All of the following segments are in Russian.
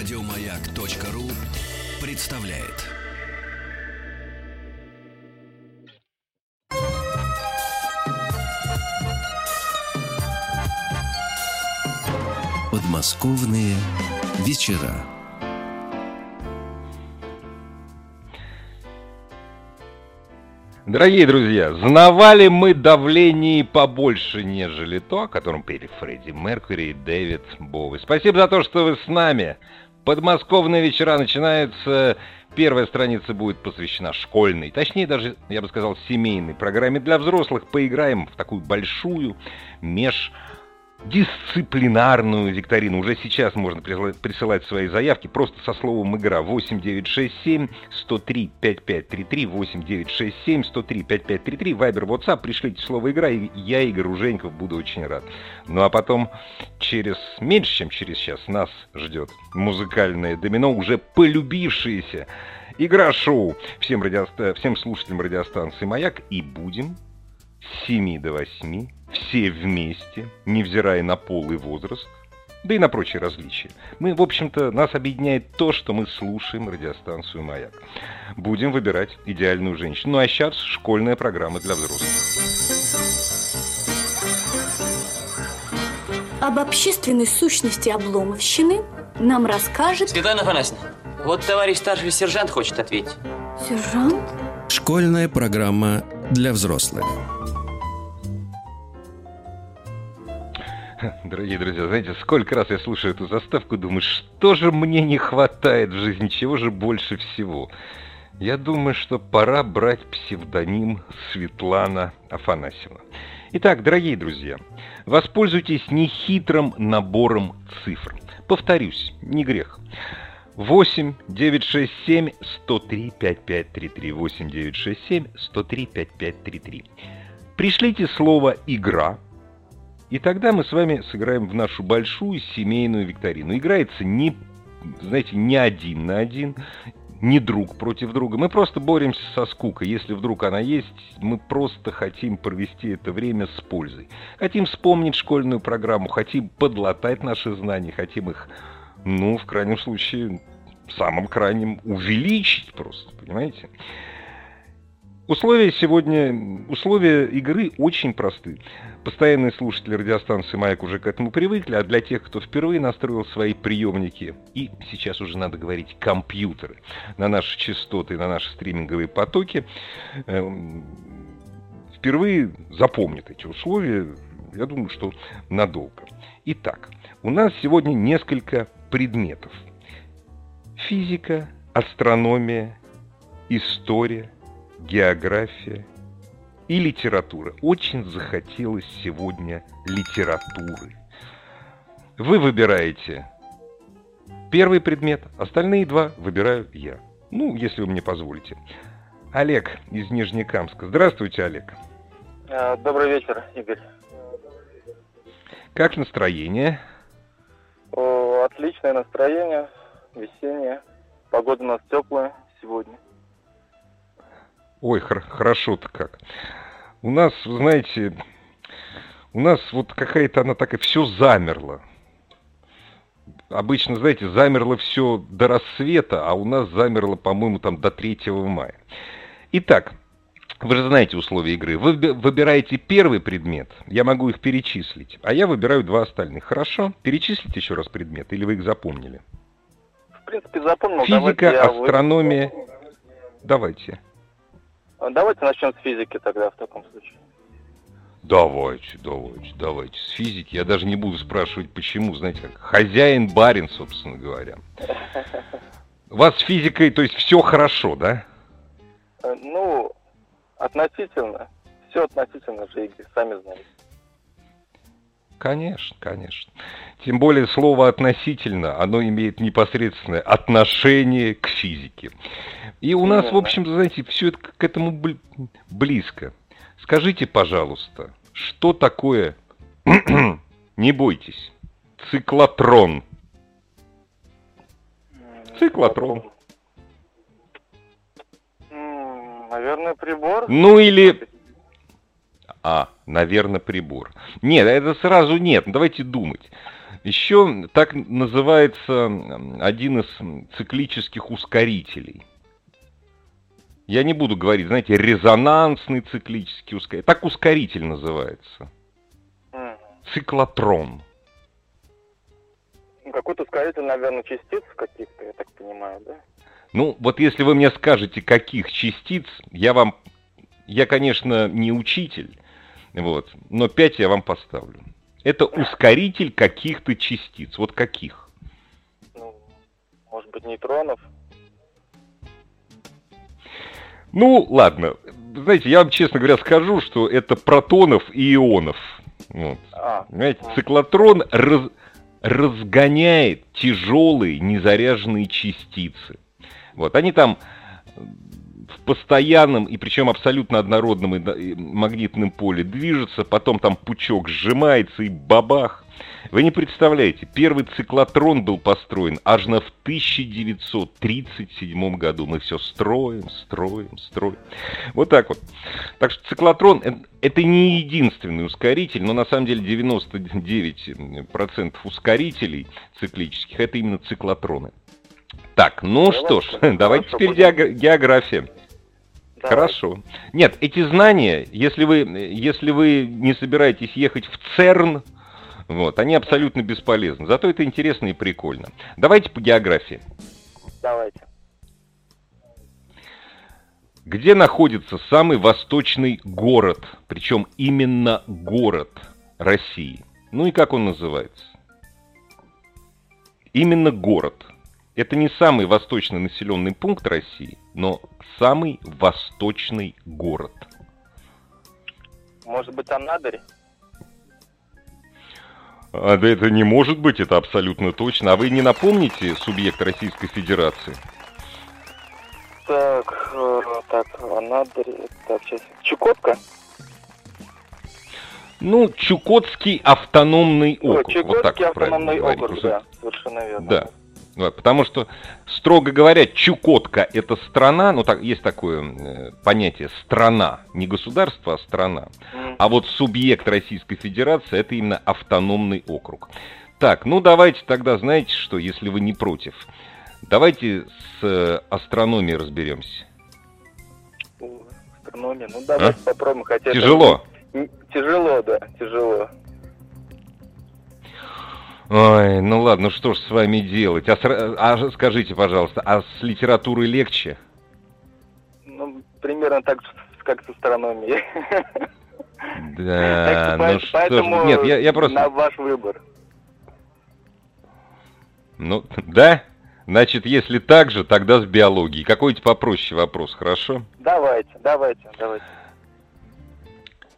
Радиомаяк.ру представляет. Подмосковные вечера. Дорогие друзья, знавали мы давление побольше, нежели то, о котором пели Фредди Меркьюри и Дэвид Боуи. Спасибо за то, что вы с нами. Подмосковные вечера начинаются. Первая страница будет посвящена школьной, точнее даже, я бы сказал, семейной программе для взрослых. Поиграем в такую большую меж дисциплинарную викторину. Уже сейчас можно присылать свои заявки просто со словом «игра» 8967 103 5533 8967 103 5533 Вайбер, WhatsApp, пришлите слово «игра», и я, Игорь Уженьков, буду очень рад. Ну а потом, через меньше, чем через час, нас ждет музыкальное домино, уже полюбившееся игра-шоу всем, радиоста... всем слушателям радиостанции «Маяк», и будем с 7 до 8 все вместе, невзирая на пол и возраст, да и на прочие различия. Мы, в общем-то, нас объединяет то, что мы слушаем радиостанцию «Маяк». Будем выбирать идеальную женщину. Ну а сейчас школьная программа для взрослых. Об общественной сущности обломовщины нам расскажет... Светлана Афанасьевна, вот товарищ старший сержант хочет ответить. Сержант? Школьная программа для взрослых. Дорогие друзья, знаете, сколько раз я слушаю эту заставку, думаю, что же мне не хватает в жизни, чего же больше всего? Я думаю, что пора брать псевдоним Светлана Афанасьева. Итак, дорогие друзья, воспользуйтесь нехитрым набором цифр. Повторюсь, не грех. 8 967 103 5533 8 967 103 5533 Пришлите слово «игра» И тогда мы с вами сыграем в нашу большую семейную викторину. Играется не, знаете, не один на один, не друг против друга. Мы просто боремся со скукой. Если вдруг она есть, мы просто хотим провести это время с пользой. Хотим вспомнить школьную программу, хотим подлатать наши знания, хотим их, ну, в крайнем случае, в самом крайнем увеличить просто, понимаете? Условия сегодня, условия игры очень просты. Постоянные слушатели радиостанции «Маяк» уже к этому привыкли, а для тех, кто впервые настроил свои приемники, и сейчас уже надо говорить компьютеры, на наши частоты, на наши стриминговые потоки, эм, впервые запомнят эти условия, я думаю, что надолго. Итак, у нас сегодня несколько предметов. Физика, астрономия, история – география и литература. Очень захотелось сегодня литературы. Вы выбираете первый предмет, остальные два выбираю я. Ну, если вы мне позволите. Олег из Нижнекамска. Здравствуйте, Олег. А, добрый вечер, Игорь. Как настроение? О, отличное настроение, весеннее. Погода у нас теплая сегодня. Ой, хорошо-то как. У нас, знаете, у нас вот какая-то она так и все замерло. Обычно, знаете, замерло все до рассвета, а у нас замерло, по-моему, там до 3 мая. Итак, вы же знаете условия игры. Вы выбираете первый предмет, я могу их перечислить, а я выбираю два остальных. Хорошо? Перечислите еще раз предметы, или вы их запомнили? В принципе, запомнил. Физика, астрономия. Вы... Давайте. Давайте начнем с физики тогда в таком случае. Давайте, давайте, давайте. С физики. Я даже не буду спрашивать, почему. Знаете, как хозяин барин, собственно говоря. У вас с физикой, то есть все хорошо, да? Э, ну, относительно. Все относительно же, Игорь, сами знаете. Конечно, конечно. Тем более слово «относительно», оно имеет непосредственное отношение к физике. И у нас, в общем, знаете, все это к этому близко. Скажите, пожалуйста, что такое, не бойтесь, циклотрон? Циклотрон. Наверное, прибор. Ну или... А, наверное, прибор. Нет, это сразу нет. Давайте думать. Еще так называется один из циклических ускорителей. Я не буду говорить, знаете, резонансный циклический ускоритель. Так ускоритель называется. Циклотрон. Ну, Какой-то ускоритель, наверное, частиц каких-то, я так понимаю, да? Ну, вот если вы мне скажете, каких частиц, я вам... Я, конечно, не учитель, вот, но 5 я вам поставлю. Это ускоритель каких-то частиц. Вот каких? Ну, может быть, нейтронов? Ну, ладно. Знаете, я вам, честно говоря, скажу, что это протонов и ионов. Вот. А, Понимаете, циклотрон раз- разгоняет тяжелые незаряженные частицы. Вот, они там в постоянном и причем абсолютно однородном магнитном поле движутся, потом там пучок сжимается и бабах. Вы не представляете, первый циклотрон был построен аж на в 1937 году. Мы все строим, строим, строим. Вот так вот. Так что циклотрон это не единственный ускоритель, но на самом деле 99% ускорителей циклических это именно циклотроны. Так, ну что ж, Давайте, теперь будем. геог- география. давай. Хорошо. Нет, эти знания, если вы, если вы не собираетесь ехать в ЦЕРН, вот, они абсолютно бесполезны. Зато это интересно и прикольно. Давайте по географии. Давайте. Где находится самый восточный город, причем именно город России? Ну и как он называется? Именно город. Это не самый восточный населенный пункт России, но самый восточный город. Может быть, Анадырь? А, да это не может быть, это абсолютно точно. А вы не напомните субъект Российской Федерации? Так, э, так, Анадырь, так, сейчас. Чукотка? Ну, Чукотский автономный Ой, округ. вот так Чукотский вот правильно автономный говорить. округ, Просто- да, совершенно верно. Да. Вот, Потому что, строго говоря, Чукотка это страна, ну так есть такое э, понятие страна, не государство, а страна. А вот субъект Российской Федерации это именно автономный округ. Так, ну давайте тогда, знаете что, если вы не против, давайте с э, астрономией разберемся. Астрономия. Ну, давайте попробуем, хотя... это А? Тяжело. не- Тяжело, да, тяжело. Ой, ну ладно, что ж с вами делать? А, с- а скажите, пожалуйста, а с литературой легче? Ну, примерно так, как с астрономией. Да, ну что ж, нет, я, я просто... на ваш выбор. Ну, да? Значит, если так же, тогда с биологией. Какой-то попроще вопрос, хорошо? Давайте, давайте, давайте.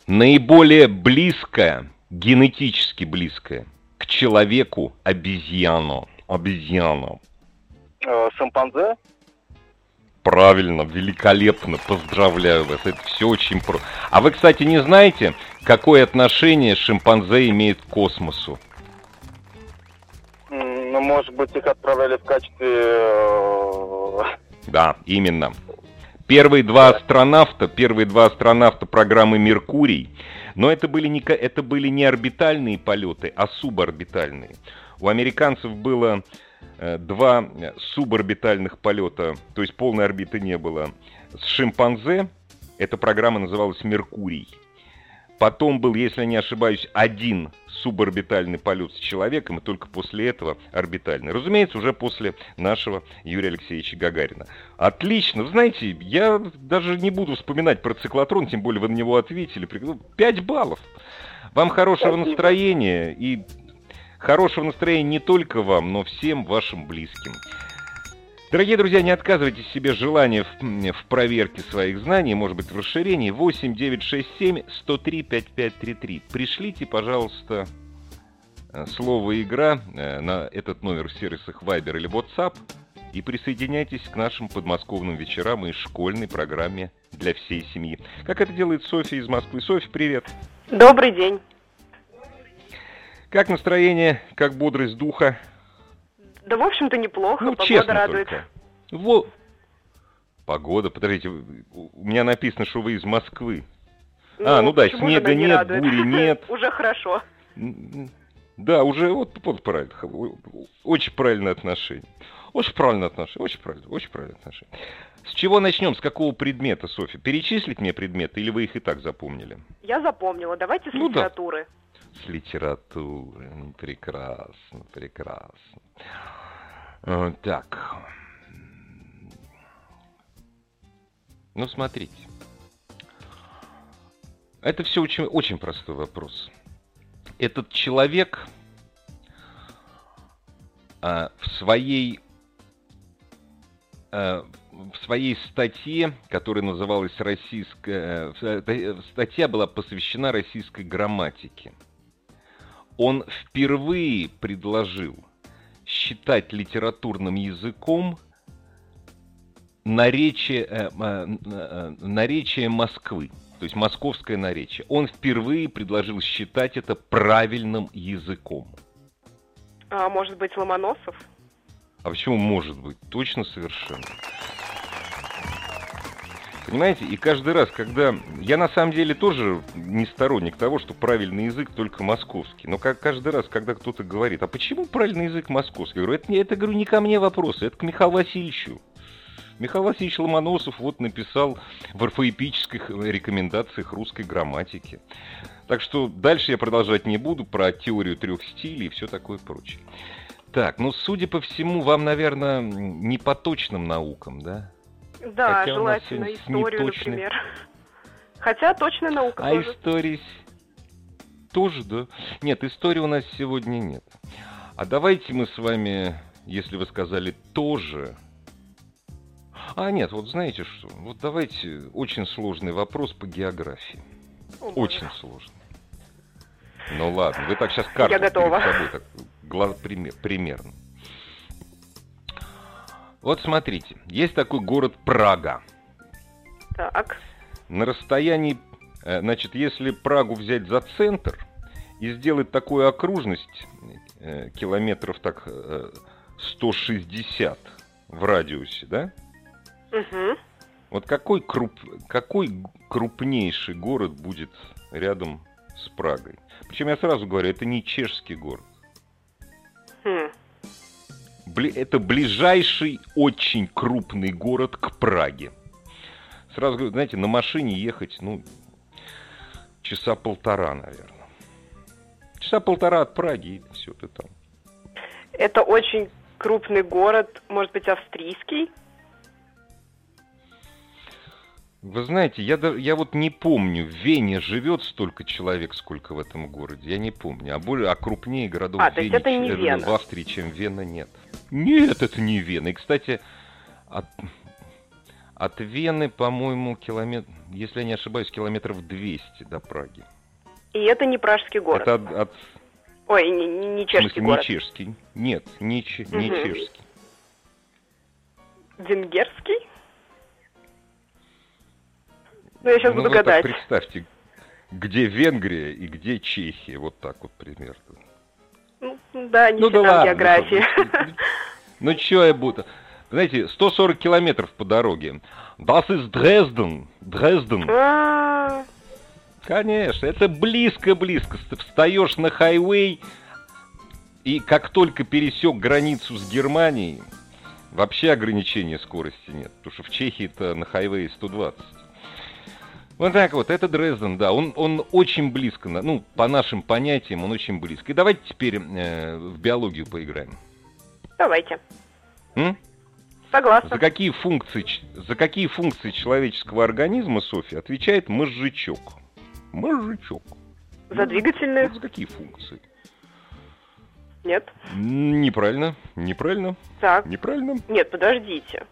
Наиболее близкое, генетически близкое человеку обезьяну. Обезьяну. Э, Шимпанзе? Правильно, великолепно, поздравляю вас. Это все очень просто. А вы, кстати, не знаете, какое отношение шимпанзе имеет к космосу? Ну, может быть, их отправляли в качестве... э, Да, именно. Первые два астронавта, первые два астронавта программы Меркурий, но это были не, это были не орбитальные полеты, а суборбитальные. У американцев было э, два суборбитальных полета, то есть полной орбиты не было. С шимпанзе, эта программа называлась Меркурий. Потом был, если я не ошибаюсь, один суборбитальный полет с человеком, и только после этого орбитальный. Разумеется, уже после нашего Юрия Алексеевича Гагарина. Отлично. Вы знаете, я даже не буду вспоминать про циклотрон, тем более вы на него ответили. Ну, Пять баллов. Вам хорошего Спасибо. настроения и хорошего настроения не только вам, но всем вашим близким. Дорогие друзья, не отказывайте себе желания в, в проверке своих знаний, может быть, в расширении. 8 967 103 5533. Пришлите, пожалуйста, э, слово «игра» э, на этот номер в сервисах Viber или WhatsApp и присоединяйтесь к нашим подмосковным вечерам и школьной программе для всей семьи. Как это делает Софья из Москвы. Софья, привет. Добрый день. Как настроение, как бодрость духа? Да, в общем-то, неплохо. Ну, Погода честно радует. только. Во... Погода, подождите, у меня написано, что вы из Москвы. А, ну да, почему же снега не нет, радует? бури нет. Уже хорошо. Да, уже вот, вот правильно. Очень правильное отношение. Очень правильное отношение. Очень правильно. Очень правильное отношение. С чего начнем? С какого предмета, Софья? Перечислить мне предметы или вы их и так запомнили? Я запомнила. Давайте с Ну да. С литературы. Ну, Прекрасно, прекрасно. Э, Так. Ну, смотрите. Это все очень, очень простой вопрос. Этот человек а, в своей а, в своей статье, которая называлась «Российская...» э, э, Статья была посвящена российской грамматике. Он впервые предложил считать литературным языком наречие, э, э, э, наречие Москвы, то есть московское наречие. Он впервые предложил считать это правильным языком. А, может быть, Ломоносов? А почему может быть? Точно совершенно. Понимаете, и каждый раз, когда... Я на самом деле тоже не сторонник того, что правильный язык только московский. Но как каждый раз, когда кто-то говорит, а почему правильный язык московский? Я говорю, это, это говорю, не ко мне вопрос, это к Михаилу Васильевичу. Михаил Васильевич Ломоносов вот написал в орфоэпических рекомендациях русской грамматики. Так что дальше я продолжать не буду про теорию трех стилей и все такое прочее. Так, ну, судя по всему, вам, наверное, не по точным наукам, да? Да, Хотя желательно историю, неточной- например. Хотя точная наука А тоже. истории тоже, да? Нет, истории у нас сегодня нет. А давайте мы с вами, если вы сказали тоже... А, нет, вот знаете что? Вот давайте очень сложный вопрос по географии. О, боже. Очень сложный. Ну ладно, вы так сейчас карту Я готова. перед собой так гла- пример- примерно. Вот смотрите, есть такой город Прага. Так. На расстоянии, э, значит, если Прагу взять за центр и сделать такую окружность э, километров так э, 160 в радиусе, да? Угу. Вот какой, круп, какой крупнейший город будет рядом с Прагой? Причем я сразу говорю, это не чешский город. Это ближайший очень крупный город к Праге. Сразу говорю, знаете, на машине ехать, ну, часа полтора, наверное. Часа полтора от Праги, и все, ты там. Это очень крупный город, может быть, австрийский. Вы знаете, я, я вот не помню, в Вене живет столько человек, сколько в этом городе. Я не помню. А, более, а крупнее городов А, в, Вене, это не Вена. в Австрии, чем Вена, нет. Нет, это не Вена. И, кстати, от, от Вены, по-моему, километр, если я не ошибаюсь, километров 200 до Праги. И это не пражский город. Это от, от- Ой, не, не- не в чешский смысле, город. не чешский. Нет, не, Мгм. чешский. Венгерский? Ну, я сейчас Ну, буду вы так гадать. представьте, где Венгрия и где Чехия. Вот так вот примерно. Ну, да, не Ну да в ладно. географии. Ну, ну чё я буду... Знаете, 140 километров по дороге. Das ist Dresden. Дрезден. А, Конечно, это близко-близко. Ты встаешь на хайвей, и как только пересек границу с Германией, вообще ограничения скорости нет. Потому что в Чехии-то на хайвее 120. Вот так вот, это Дрезден, да. Он, он очень близко, ну, по нашим понятиям, он очень близко. И давайте теперь э, в биологию поиграем. Давайте. М? Согласна. За какие функции, за какие функции человеческого организма, Софья, отвечает мозжечок? Мозжечок. За двигательные? За какие функции? Нет. Неправильно, неправильно, Так. неправильно. Нет, подождите.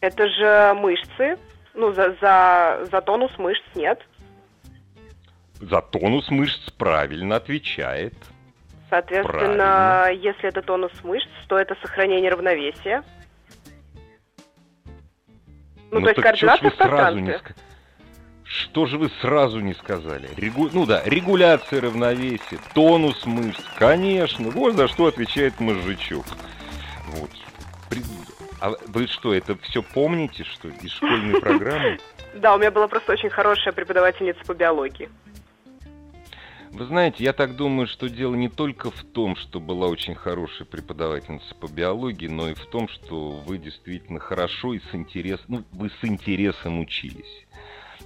Это же мышцы. Ну, за, за, за тонус мышц нет. За тонус мышц правильно отвечает. Соответственно, если это тонус мышц, то это сохранение равновесия. Ну, то есть вы в сразу не пространстве. Что же вы сразу не сказали? Регу- Ну да, регуляция равновесия, тонус мышц, конечно. Вот за что отвечает мозжечок. Вот. При- А вы что, это все помните, что из школьной программы? Да, у меня была просто очень хорошая преподавательница по биологии. Вы знаете, я так думаю, что дело не только в том, что была очень хорошая преподавательница по биологии, но и в том, что вы действительно хорошо и с интересом, ну, вы с интересом учились.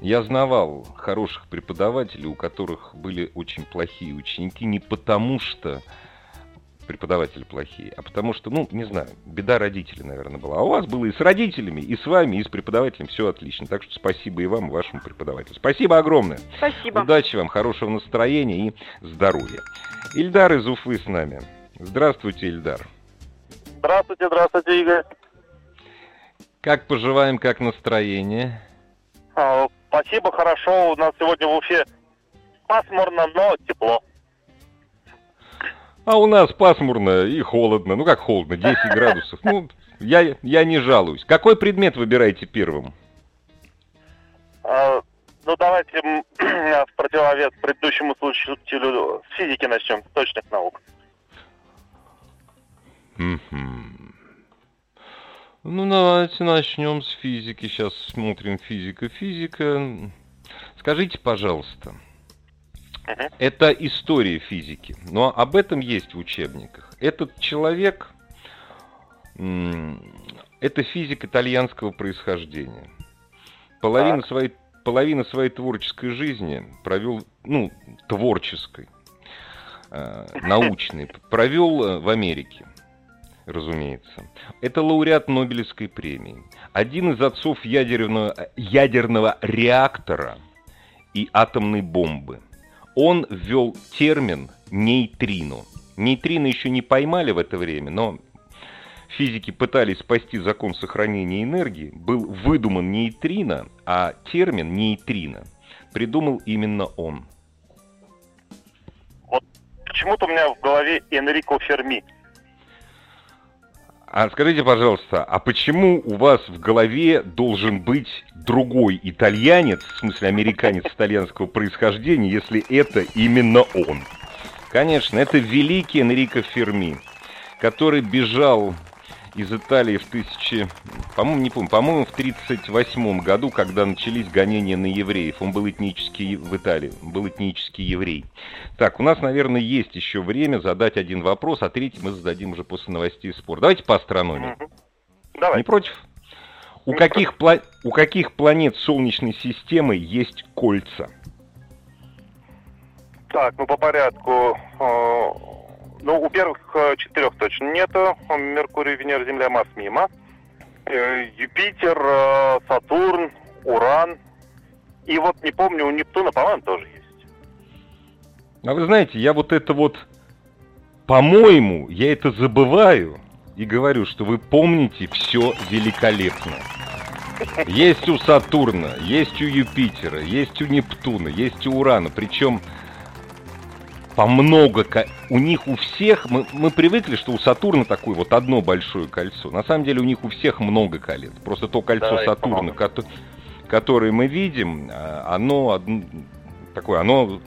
Я знавал хороших преподавателей, у которых были очень плохие ученики, не потому что преподаватели плохие, а потому что, ну, не знаю, беда родителей, наверное, была. А у вас было и с родителями, и с вами, и с преподавателем все отлично. Так что спасибо и вам, и вашему преподавателю. Спасибо огромное. Спасибо. Удачи вам, хорошего настроения и здоровья. Ильдар из Уфы с нами. Здравствуйте, Ильдар. Здравствуйте, здравствуйте, Игорь. Как поживаем, как настроение? А, спасибо, хорошо. У нас сегодня в Уфе пасмурно, но тепло. А у нас пасмурно и холодно. Ну как холодно, 10 градусов. Ну, я, я не жалуюсь. Какой предмет выбираете первым? А, ну, давайте в противовес предыдущему слушателю с физики начнем, с точных наук. Ну, давайте начнем с физики. Сейчас смотрим физика. Физика. Скажите, пожалуйста, Это история физики, но об этом есть в учебниках. Этот человек, это физик итальянского происхождения. Половину Так. своей, половину своей творческой жизни провел, ну, творческой, э, научной, провел э, в Америке разумеется. Это лауреат Нобелевской премии. Один из отцов ядерного, ядерного реактора и атомной бомбы. Он ввел термин нейтрино. Нейтрино еще не поймали в это время, но физики пытались спасти закон сохранения энергии. Был выдуман нейтрино, а термин нейтрино придумал именно он. Почему-то у меня в голове Энрико Ферми. А скажите, пожалуйста, а почему у вас в голове должен быть другой итальянец, в смысле американец итальянского происхождения, если это именно он? Конечно, это великий Энрико Ферми, который бежал из Италии в тысячи, по-моему, не помню, по-моему, в 38 году, когда начались гонения на евреев. Он был этнический в Италии, был этнический еврей. Так, у нас, наверное, есть еще время задать один вопрос, а третий мы зададим уже после новостей спорта. Давайте по астрономии. Давай. Не против? У каких, пла- у каких планет Солнечной системы есть кольца? Так, ну по порядку. Э, Ну, у первых э, четырех точно нету. Меркурий, Венера, Земля, Марс мимо. Э, Юпитер, Сатурн, Уран. И вот не помню, у Нептуна, по-моему, тоже есть. А вы знаете, я вот это вот, по-моему, я это забываю и говорю, что вы помните все великолепно. Есть у Сатурна, есть у Юпитера, есть у Нептуна, есть у Урана. Причем по много... ко- У них у всех... Мы, мы привыкли, что у Сатурна такое вот одно большое кольцо. На самом деле у них у всех много колец. Просто то кольцо Давай, Сатурна, кото- которое мы видим, а, оно одно- такое, оно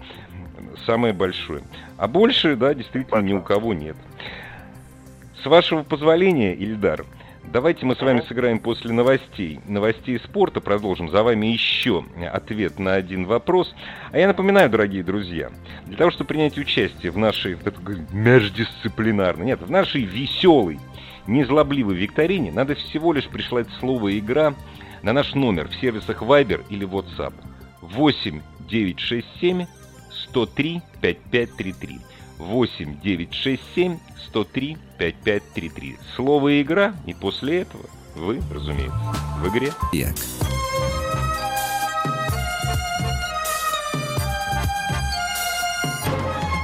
самое большое. А больше, да, действительно ни у кого нет. С вашего позволения, Ильдар, давайте мы с вами сыграем после новостей. Новостей спорта продолжим. За вами еще ответ на один вопрос. А я напоминаю, дорогие друзья, для того, чтобы принять участие в нашей вот этой междисциплинарной, нет, в нашей веселой, незлобливой викторине, надо всего лишь прислать слово «игра» на наш номер в сервисах Viber или WhatsApp 8 967 103 5533. 8 967 103 5533. Слово «игра» и после этого вы, разумеется, в игре. Як.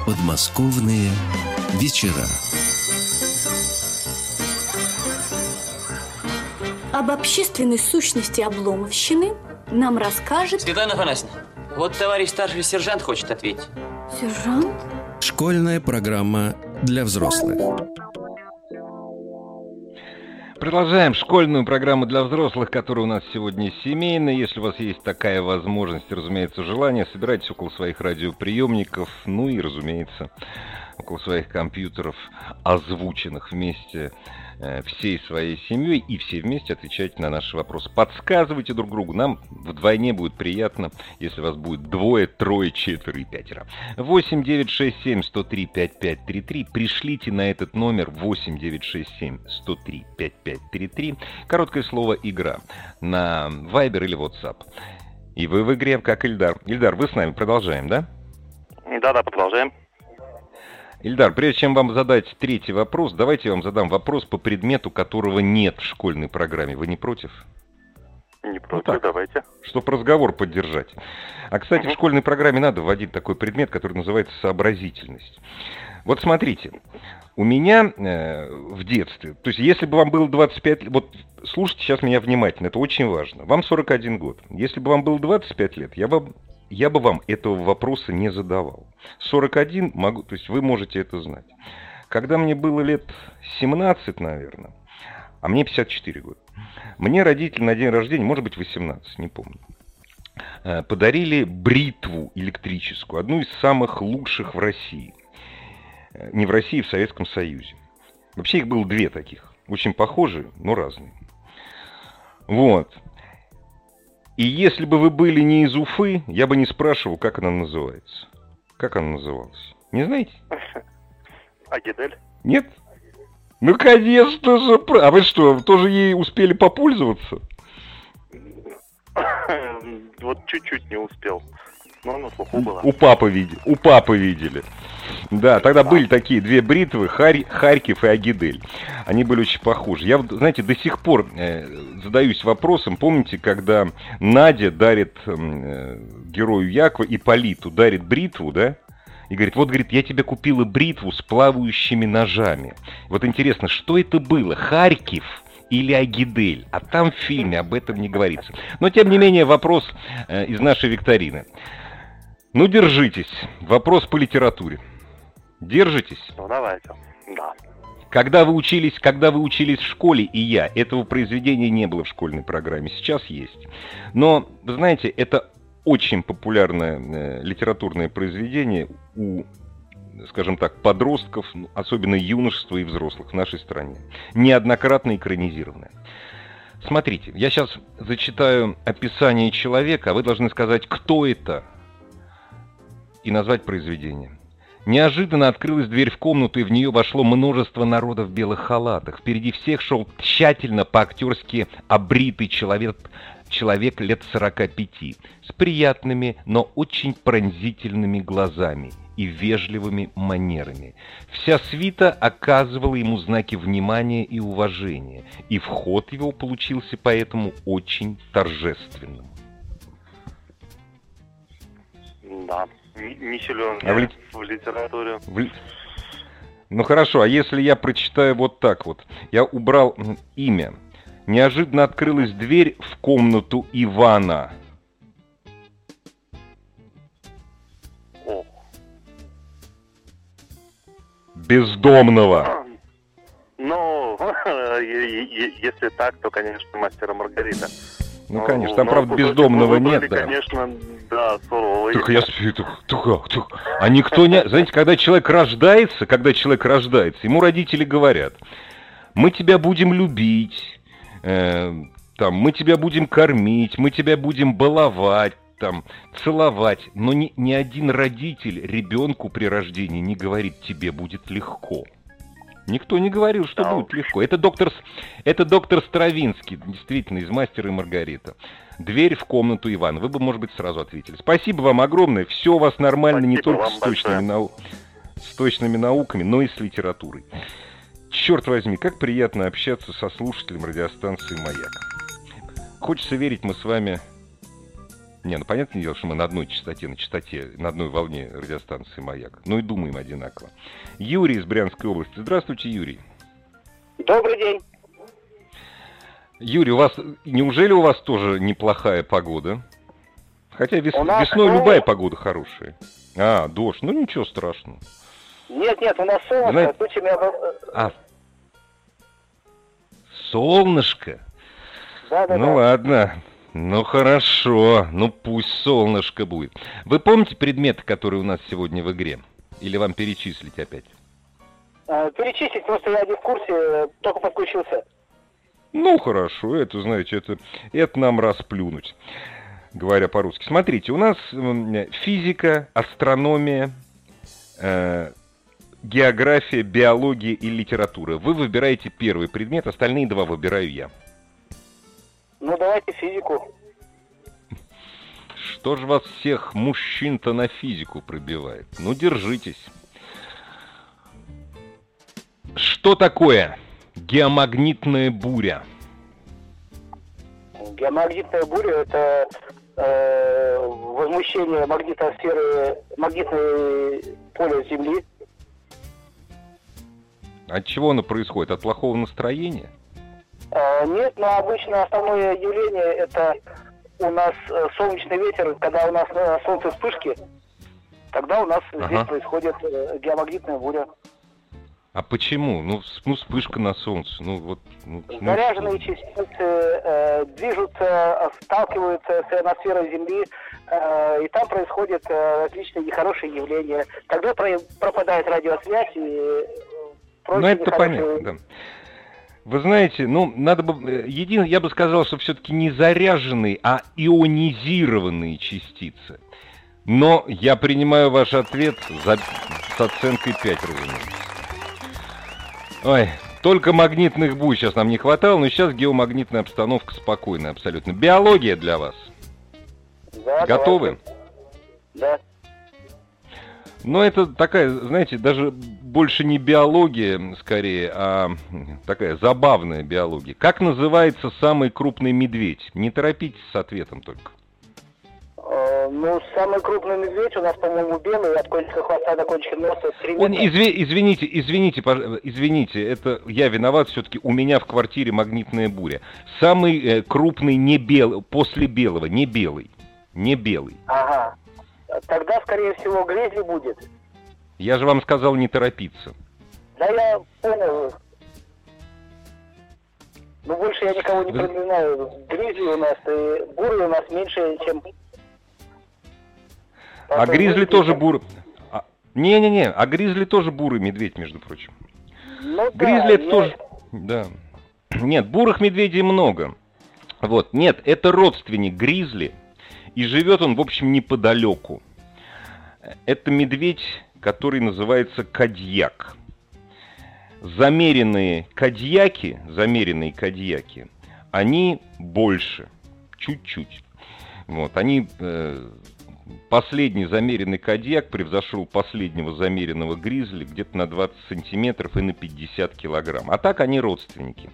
Подмосковные вечера. Об общественной сущности обломовщины нам расскажет Светлана Афанасьевна, вот товарищ старший сержант хочет ответить. сержант. Школьная программа для взрослых. Продолжаем школьную программу для взрослых, которая у нас сегодня семейная. Если у вас есть такая возможность, разумеется, желание, собирайтесь около своих радиоприемников. Ну и, разумеется, около своих компьютеров, озвученных вместе э, всей своей семьей и все вместе отвечайте на наши вопросы. Подсказывайте друг другу, нам вдвойне будет приятно, если вас будет двое, трое, четверо и пятеро. 8 9 6 7 103 5533. Пришлите на этот номер 8 9 6 7 103 5533 короткое слово «игра» на Viber или WhatsApp. И вы в игре, как Ильдар. Ильдар, вы с нами продолжаем, да? Да-да, продолжаем. Ильдар, прежде чем вам задать третий вопрос, давайте я вам задам вопрос по предмету, которого нет в школьной программе. Вы не против? Не против, так. давайте. Чтобы разговор поддержать. А, кстати, в школьной программе надо вводить такой предмет, который называется сообразительность. Вот смотрите, у меня э, в детстве, то есть если бы вам было 25 лет, вот слушайте сейчас меня внимательно, это очень важно. Вам 41 год. Если бы вам было 25 лет, я бы, я бы вам этого вопроса не задавал. 41 могу, то есть вы можете это знать. Когда мне было лет 17, наверное, а мне 54 года, мне родители на день рождения, может быть 18, не помню, э, подарили бритву электрическую, одну из самых лучших в России – не в России, а в Советском Союзе. Вообще их было две таких, очень похожие, но разные. Вот. И если бы вы были не из Уфы, я бы не спрашивал, как она называется. Как она называлась? Не знаете? Агидель? Нет? Ну, конечно же. А вы что, тоже ей успели попользоваться? Вот чуть-чуть не успел. Но на слуху было. У папы видели. У папы видели. Да, тогда были такие две бритвы, Харь, Харьков и Агидель. Они были очень похожи. Я, знаете, до сих пор э, задаюсь вопросом, помните, когда Надя дарит э, герою Якова и Политу, дарит бритву, да? И говорит, вот, говорит, я тебе купила бритву с плавающими ножами. Вот интересно, что это было? Харьков или Агидель? А там в фильме об этом не говорится. Но, тем не менее, вопрос э, из нашей викторины. Ну, держитесь. Вопрос по литературе. Держитесь? Ну, давайте. Да. Когда вы учились, когда вы учились в школе, и я, этого произведения не было в школьной программе, сейчас есть. Но, вы знаете, это очень популярное э, литературное произведение у, скажем так, подростков, ну, особенно юношества и взрослых в нашей стране. Неоднократно экранизированное. Смотрите, я сейчас зачитаю описание человека, а вы должны сказать, кто это, и назвать произведение. Неожиданно открылась дверь в комнату, и в нее вошло множество народа в белых халатах. Впереди всех шел тщательно по-актерски обритый человек, человек лет 45, с приятными, но очень пронзительными глазами и вежливыми манерами. Вся свита оказывала ему знаки внимания и уважения, и вход его получился поэтому очень торжественным. Да не силен а в, ли... в литературе. В... Ну хорошо, а если я прочитаю вот так вот? Я убрал имя. Неожиданно открылась дверь в комнату Ивана. О. Бездомного. Ну, если так, то, конечно, мастера Маргарита. Ну, конечно, там, правда, бездомного нет, да. конечно, да, суровый. Так я так, так, так. А никто не... Знаете, когда человек рождается, когда человек рождается, ему родители говорят, мы тебя будем любить, э, там, мы тебя будем кормить, мы тебя будем баловать, там, целовать. Но ни, ни один родитель ребенку при рождении не говорит, тебе будет легко. Никто не говорил, что да. будет легко. Это доктор, это доктор Стравинский, действительно, из «Мастера и Маргарита». Дверь в комнату Ивана. Вы бы, может быть, сразу ответили. Спасибо вам огромное. Все у вас нормально Спасибо не только с точными, нау... с точными науками, но и с литературой. Черт возьми, как приятно общаться со слушателем радиостанции «Маяк». Хочется верить, мы с вами не, ну понятное дело, что мы на одной частоте, на частоте, на одной волне радиостанции «Маяк». Ну и думаем одинаково. Юрий из Брянской области. Здравствуйте, Юрий. Добрый день. Юрий, у вас неужели у вас тоже неплохая погода? Хотя вес, нас, весной ну... любая погода хорошая. А, дождь, ну ничего страшного. Нет, нет, у нас солнце, Знаете... тучами... А, солнышко? Да, да, ну да. ладно. Ну хорошо, ну пусть солнышко будет. Вы помните предметы, которые у нас сегодня в игре? Или вам перечислить опять? Э, перечислить, просто я не в курсе, только подключился. Ну, хорошо, это, знаете, это, это нам расплюнуть, говоря по-русски. Смотрите, у нас физика, астрономия, э, география, биология и литература. Вы выбираете первый предмет, остальные два выбираю я. Ну, давайте физику. Что же вас всех мужчин-то на физику пробивает? Ну, держитесь. Что такое геомагнитная буря? Геомагнитная буря это э, возмущение магнитосферы, магнитной поля Земли. От чего оно происходит? От плохого настроения? Э, нет, но обычно основное явление это у нас э, солнечный ветер, когда у нас на солнце вспышки, тогда у нас ага. здесь происходит э, геомагнитная буря. А почему? Ну, ну вспышка на солнце. Ну, вот, ну, Заряженные ну... частицы э, движутся, сталкиваются с атмосферой Земли, э, и там происходят э, различные нехорошие явления. Тогда про пропадает радиосвязь и Ну, это понятно, да. Вы знаете, ну, надо бы... Э, Един, я бы сказал, что все-таки не заряженные, а ионизированные частицы. Но я принимаю ваш ответ за, с оценкой 5, разумеется. Ой, только магнитных буй сейчас нам не хватало, но сейчас геомагнитная обстановка спокойная абсолютно. Биология для вас. Да, Готовы? Да. Но это такая, знаете, даже больше не биология, скорее, а такая забавная биология. Как называется самый крупный медведь? Не торопитесь с ответом только. Э, ну, самый крупный медведь у нас, по-моему, белый, от кончика хвоста до кончика носа 3 метра. Изви, извините, извините, извините, это я виноват, все-таки у меня в квартире магнитная буря. Самый э, крупный не белый, после белого, не белый, не белый. Ага, тогда, скорее всего, грязли будет. Я же вам сказал не торопиться. Да я понял. Ну, больше я никого не Вы... припоминаю. Гризли у нас и буры у нас меньше, чем а гризли тоже бурый. А, не-не-не, а гризли тоже бурый медведь, между прочим. Ну, гризли да, это я... тоже... Да. Нет, бурых медведей много. Вот, нет, это родственник гризли, и живет он, в общем, неподалеку. Это медведь, который называется кадьяк. Замеренные кадьяки, замеренные кадьяки, они больше, чуть-чуть. Вот, они э, Последний замеренный кадьяк превзошел последнего замеренного гризли где-то на 20 сантиметров и на 50 килограмм. А так они родственники.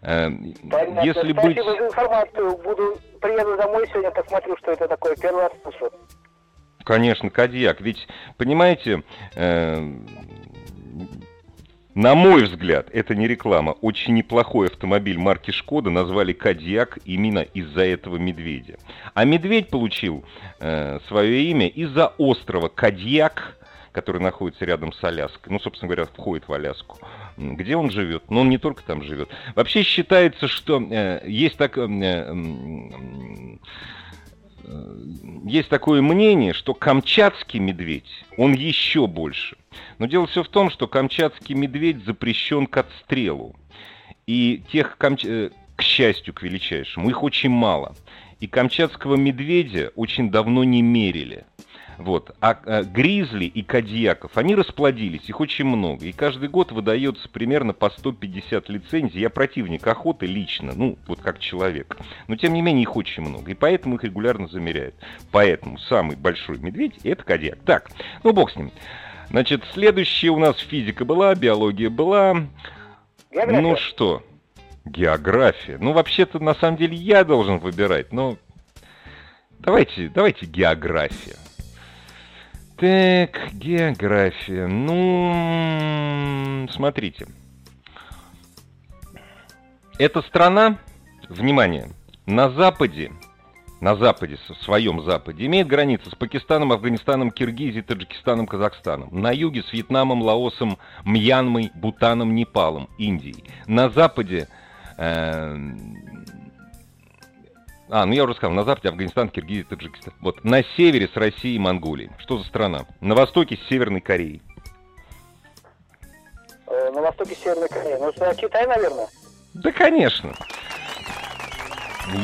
Э, Понятно. Если Спасибо быть... за информацию. Буду, приеду домой сегодня, посмотрю, что это такое. Первый раз слышу. Конечно, Кадьяк. Ведь, понимаете, э, на мой взгляд, это не реклама. Очень неплохой автомобиль марки Шкода назвали Кадьяк именно из-за этого медведя. А медведь получил э, свое имя из-за острова Кадьяк, который находится рядом с Аляской. Ну, собственно говоря, входит в Аляску. Где он живет? Но он не только там живет. Вообще считается, что э, есть так... Э, э, есть такое мнение, что камчатский медведь, он еще больше. Но дело все в том, что камчатский медведь запрещен к отстрелу. И тех, камч... Э, к счастью, к величайшему, их очень мало. И камчатского медведя очень давно не мерили. Вот. А, а гризли и кадьяков, они расплодились, их очень много. И каждый год выдается примерно по 150 лицензий. Я противник охоты лично, ну, вот как человек. Но, тем не менее, их очень много. И поэтому их регулярно замеряют. Поэтому самый большой медведь – это кадьяк. Так, ну, бог с ним. Значит, следующая у нас физика была, биология была. География. Ну что, география. Ну, вообще-то, на самом деле, я должен выбирать, но давайте, давайте география. Так, география. Ну, смотрите. Эта страна, внимание, на западе, на западе, в своем западе, имеет границы с Пакистаном, Афганистаном, Киргизией, Таджикистаном, Казахстаном. На юге с Вьетнамом, Лаосом, Мьянмой, Бутаном, Непалом, Индией. На западе э, А, ну я уже сказал, на западе Афганистан, Киргизия, Таджикистан. Вот, на севере с Россией и Монголией. Что за страна? На востоке с Северной Кореей. Э, на востоке Северной Кореи. Ну, это Китай, наверное. Да, конечно.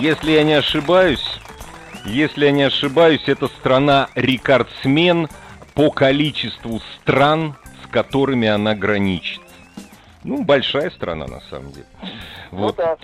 Если я не ошибаюсь, если я не ошибаюсь, это страна-рекордсмен по количеству стран, с которыми она граничит. Ну, большая страна, на самом деле. Вот. Ну, да.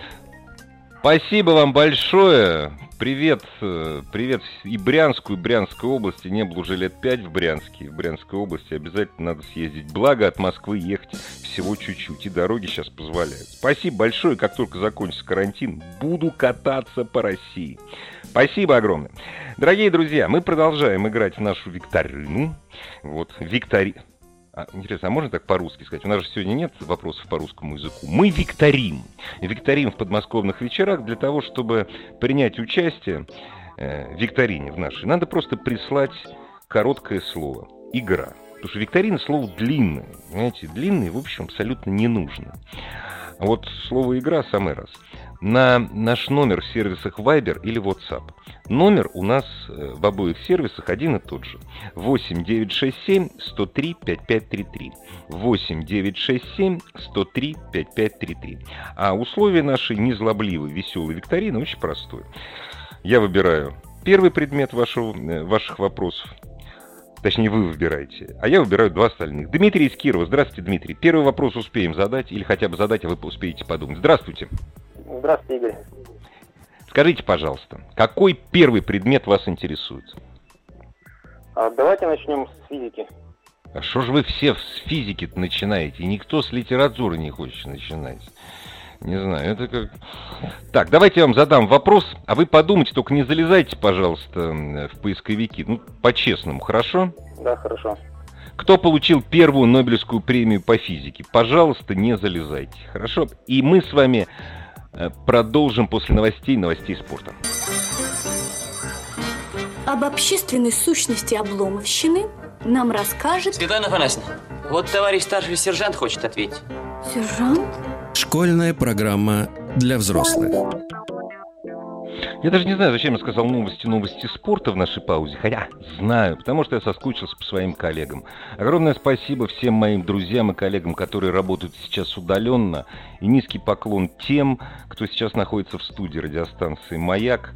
Спасибо вам большое. Привет, э, привет и Брянску, и Брянской области. Не был уже лет пять в Брянске. В Брянской области обязательно надо съездить. Благо от Москвы ехать всего чуть-чуть. И дороги сейчас позволяют. Спасибо большое. Как только закончится карантин, буду кататься по России. Спасибо огромное. Дорогие друзья, мы продолжаем играть в нашу викторину. Вот, виктори... А, интересно, а можно так по-русски сказать? У нас же сегодня нет вопросов по русскому языку. Мы викторим. Викторим в подмосковных вечерах для того, чтобы принять участие э, в викторине в нашей. Надо просто прислать короткое слово. Игра. Потому что викторина слово длинное. Понимаете, длинное, в общем, абсолютно не нужно. А вот слово игра самый раз на наш номер в сервисах Viber или WhatsApp. Номер у нас э, в обоих сервисах один и тот же. 8 967 103 5533. 8 967 103 5533. А условия нашей незлобливой, веселой викторины очень простое. Я выбираю первый предмет вашего, э, ваших вопросов. Точнее, вы выбираете. А я выбираю два остальных. Дмитрий из Кирова. Здравствуйте, Дмитрий. Первый вопрос успеем задать, или хотя бы задать, а вы успеете подумать. Здравствуйте. Здравствуйте, Игорь. Скажите, пожалуйста, какой первый предмет вас интересует? А давайте начнем с физики. А что же вы все с физики начинаете? Никто с литературы не хочет начинать. Не знаю, это как... Так, давайте я вам задам вопрос, а вы подумайте, только не залезайте, пожалуйста, в поисковики. Ну, по-честному, хорошо? Да, хорошо. Кто получил первую Нобелевскую премию по физике? Пожалуйста, не залезайте, хорошо? И мы с вами э, продолжим после новостей, новостей спорта. Об общественной сущности обломовщины нам расскажет Светлана Афанасьевна, вот товарищ старший сержант хочет ответить. сержант. Школьная программа для взрослых. Я даже не знаю, зачем я сказал новости, новости спорта в нашей паузе. Хотя знаю, потому что я соскучился по своим коллегам. Огромное спасибо всем моим друзьям и коллегам, которые работают сейчас удаленно. И низкий поклон тем, кто сейчас находится в студии радиостанции «Маяк».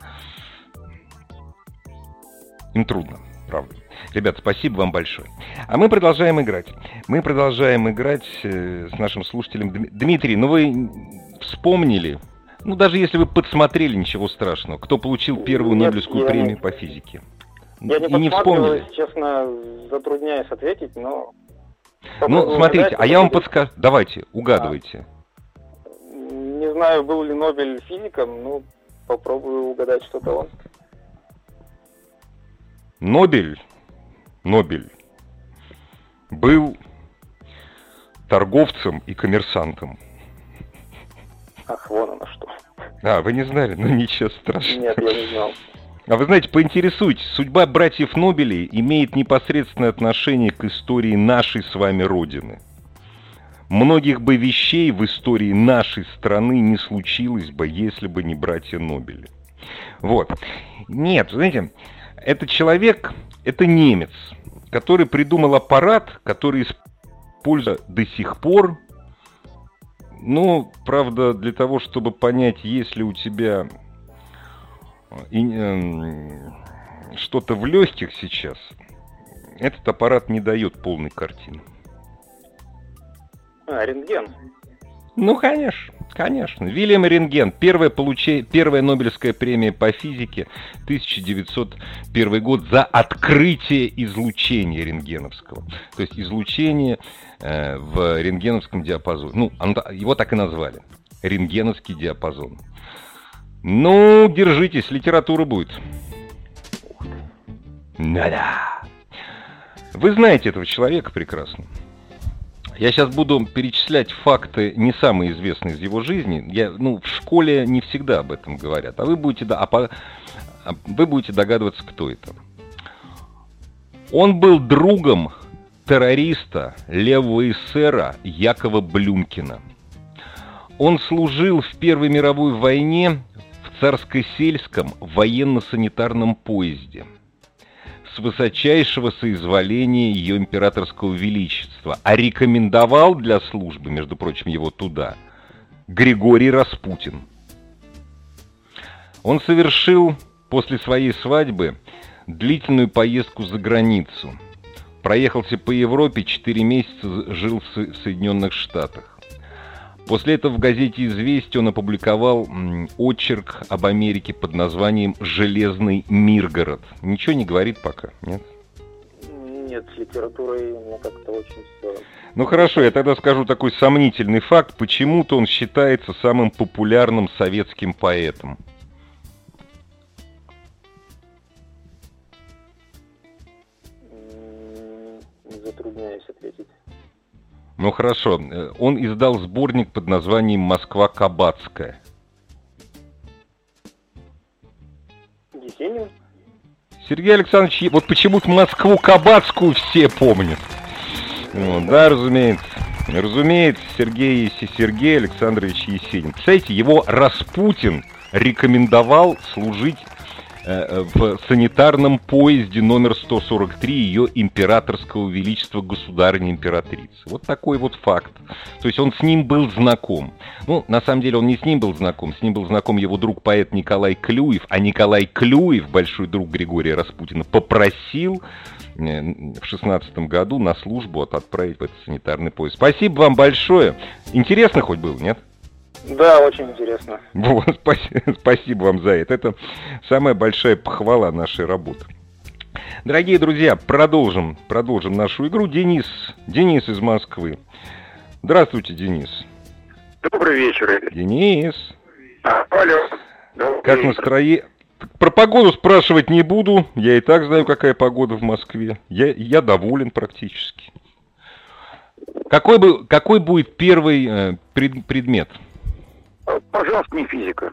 Им трудно, правда. Ребят, спасибо вам большое. А мы продолжаем играть. Мы продолжаем играть э, с нашим слушателем Дми- Дмитрий. Ну вы вспомнили, ну даже если вы подсмотрели, ничего страшного, кто получил первую Нет, Нобелевскую я премию по физике. Я не И не вспомнили. честно, затрудняюсь ответить, но... Ну, смотрите, угадать, а я вам подскажу. Давайте, угадывайте. Не знаю, был ли Нобель физиком, ну, попробую угадать что-то он. Нобель, Нобель был торговцем и коммерсантом. Ах, вон оно что. А, вы не знали? Ну ничего страшного. Нет, я не знал. А вы знаете, поинтересуйтесь, судьба братьев Нобелей имеет непосредственное отношение к истории нашей с вами Родины. Многих бы вещей в истории нашей страны не случилось бы, если бы не братья Нобели. Вот. Нет, знаете, этот человек, это немец, который придумал аппарат, который используется до сих пор. Ну, правда, для того, чтобы понять, есть ли у тебя и, эм, что-то в легких сейчас, этот аппарат не дает полной картины. А, рентген. Ну, конечно, конечно. Вильям Рентген. Первая, получе... Первая Нобелевская премия по физике 1901 год за открытие излучения рентгеновского. То есть излучение э, в рентгеновском диапазоне. Ну, оно его так и назвали. Рентгеновский диапазон. Ну, держитесь, литература будет. Да-да. Вы знаете этого человека прекрасно. Я сейчас буду перечислять факты не самые известные из его жизни. Я, ну, в школе не всегда об этом говорят. А вы будете, да, а по- а вы будете догадываться, кто это. Он был другом террориста, левого эсера Якова Блюмкина. Он служил в Первой мировой войне в царско-сельском военно-санитарном поезде с высочайшего соизволения ее императорского величества, а рекомендовал для службы, между прочим, его туда, Григорий Распутин. Он совершил после своей свадьбы длительную поездку за границу. Проехался по Европе, 4 месяца жил в Соединенных Штатах. После этого в газете «Известия» он опубликовал очерк об Америке под названием «Железный Миргород». Ничего не говорит пока, нет? Нет, с литературой мне как-то очень все... Ну хорошо, я тогда скажу такой сомнительный факт. Почему-то он считается самым популярным советским поэтом. Ну хорошо, э, он издал сборник под названием «Москва Кабацкая». Есенин? Сергей Александрович, вот почему-то Москву Кабацкую все помнят. Ну, да, разумеется. Разумеется, Сергей, Сергей Александрович Есенин. Представляете, его Распутин рекомендовал служить в санитарном поезде номер 143 ее императорского величества государыни императрицы. Вот такой вот факт. То есть он с ним был знаком. Ну, на самом деле он не с ним был знаком, с ним был знаком его друг-поэт Николай Клюев, а Николай Клюев, большой друг Григория Распутина, попросил э, в шестнадцатом году на службу отправить в этот санитарный поезд. Спасибо вам большое. Интересно хоть было, нет? Да, очень интересно. Вот, спасибо, спасибо вам за это. Это самая большая похвала нашей работы. Дорогие друзья, продолжим, продолжим нашу игру. Денис, Денис из Москвы. Здравствуйте, Денис. Добрый вечер, Денис. А, алло. Добрый Как вечер. настроение? Про погоду спрашивать не буду. Я и так знаю, какая погода в Москве. Я, я доволен практически. Какой, бы, какой будет первый э, пред- предмет? Пожалуйста, не физика.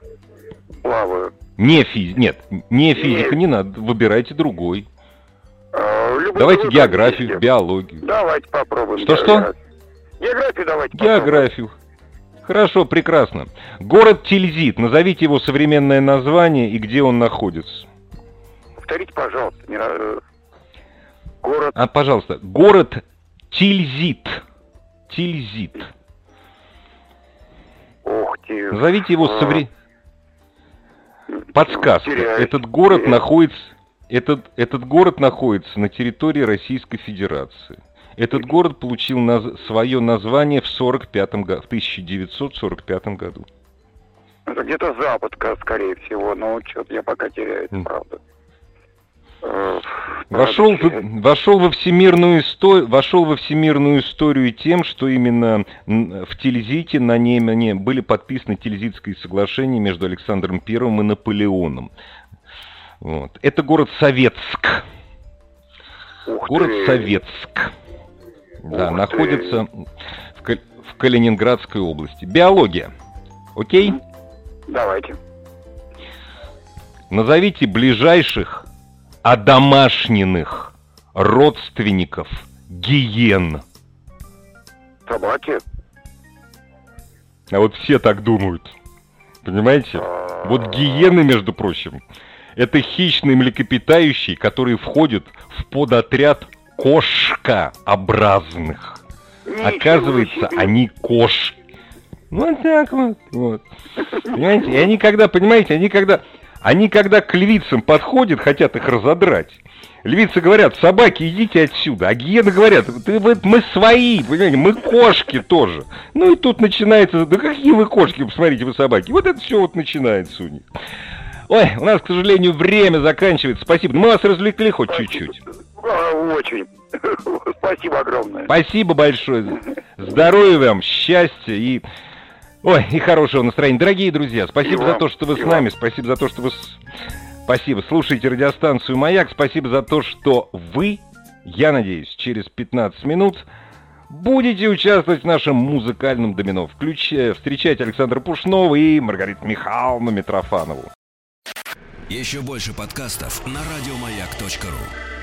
Плаваю. Не физ... Нет, не физика, не надо. Выбирайте другой. А, Давайте географию, предмет. биологию. Давайте попробуем. Что-что? географию. Географию давайте попробуем. Географию. Хорошо, прекрасно. Город Тильзит. Назовите его современное название и где он находится. Повторите, пожалуйста. не э, Город. А, пожалуйста, город Тильзит. Тильзит. Ух ты. Назовите его А, совре... Подсказка. теряюсь, Этот город теряюсь. находится... Этот, этот город находится на территории Российской Федерации. Этот город получил наз- свое название в 45 году, в 1945 году. Это где-то запад, ка- скорее всего, но что-то я пока теряюсь, М. правда. Вошел, в, вошел, во всемирную исто- вошел во всемирную историю тем, что именно в Тильзите на Немане были подписаны Тильзитские соглашения между Александром Первым и Наполеоном. Вот. Это город Советск. Ух Город ты. Советск. Да, Ух ты. находится в, Кал- в Калининградской области. Биология. Окей? Давайте. Назовите ближайших одомашненных родственников гиен. Собаки. А вот все так думают. Понимаете? Вот гиены, между прочим, это хищные млекопитающие, которые входят в подотряд кошкообразных. Оказывается, они кошки. Вот так вот. вот. Понимаете? И они когда, понимаете, они когда, они когда к львицам подходят, хотят их разодрать, львицы говорят, собаки, идите отсюда. А гиены говорят, ты, вот мы свои, понимаете, мы кошки тоже. Ну и тут начинается, да какие вы кошки, посмотрите, вы собаки. Вот это все вот начинается у них. Ой, у нас, к сожалению, время заканчивается. Спасибо. Мы вас развлекли хоть чуть-чуть. А, Очень. Спасибо огромное. Спасибо большое. Здоровья вам, счастья и... Ой, и хорошего настроения. Дорогие друзья, спасибо за то, что вы с нами. Спасибо за то, что вы... Спасибо. Слушайте радиостанцию «Маяк». Спасибо за то, что вы, я надеюсь, через 15 минут будете участвовать в нашем музыкальном домино. Включая, встречать Александра Пушнова и Маргариту Михайловну Митрофанову. Еще больше подкастов на радиомаяк.ру.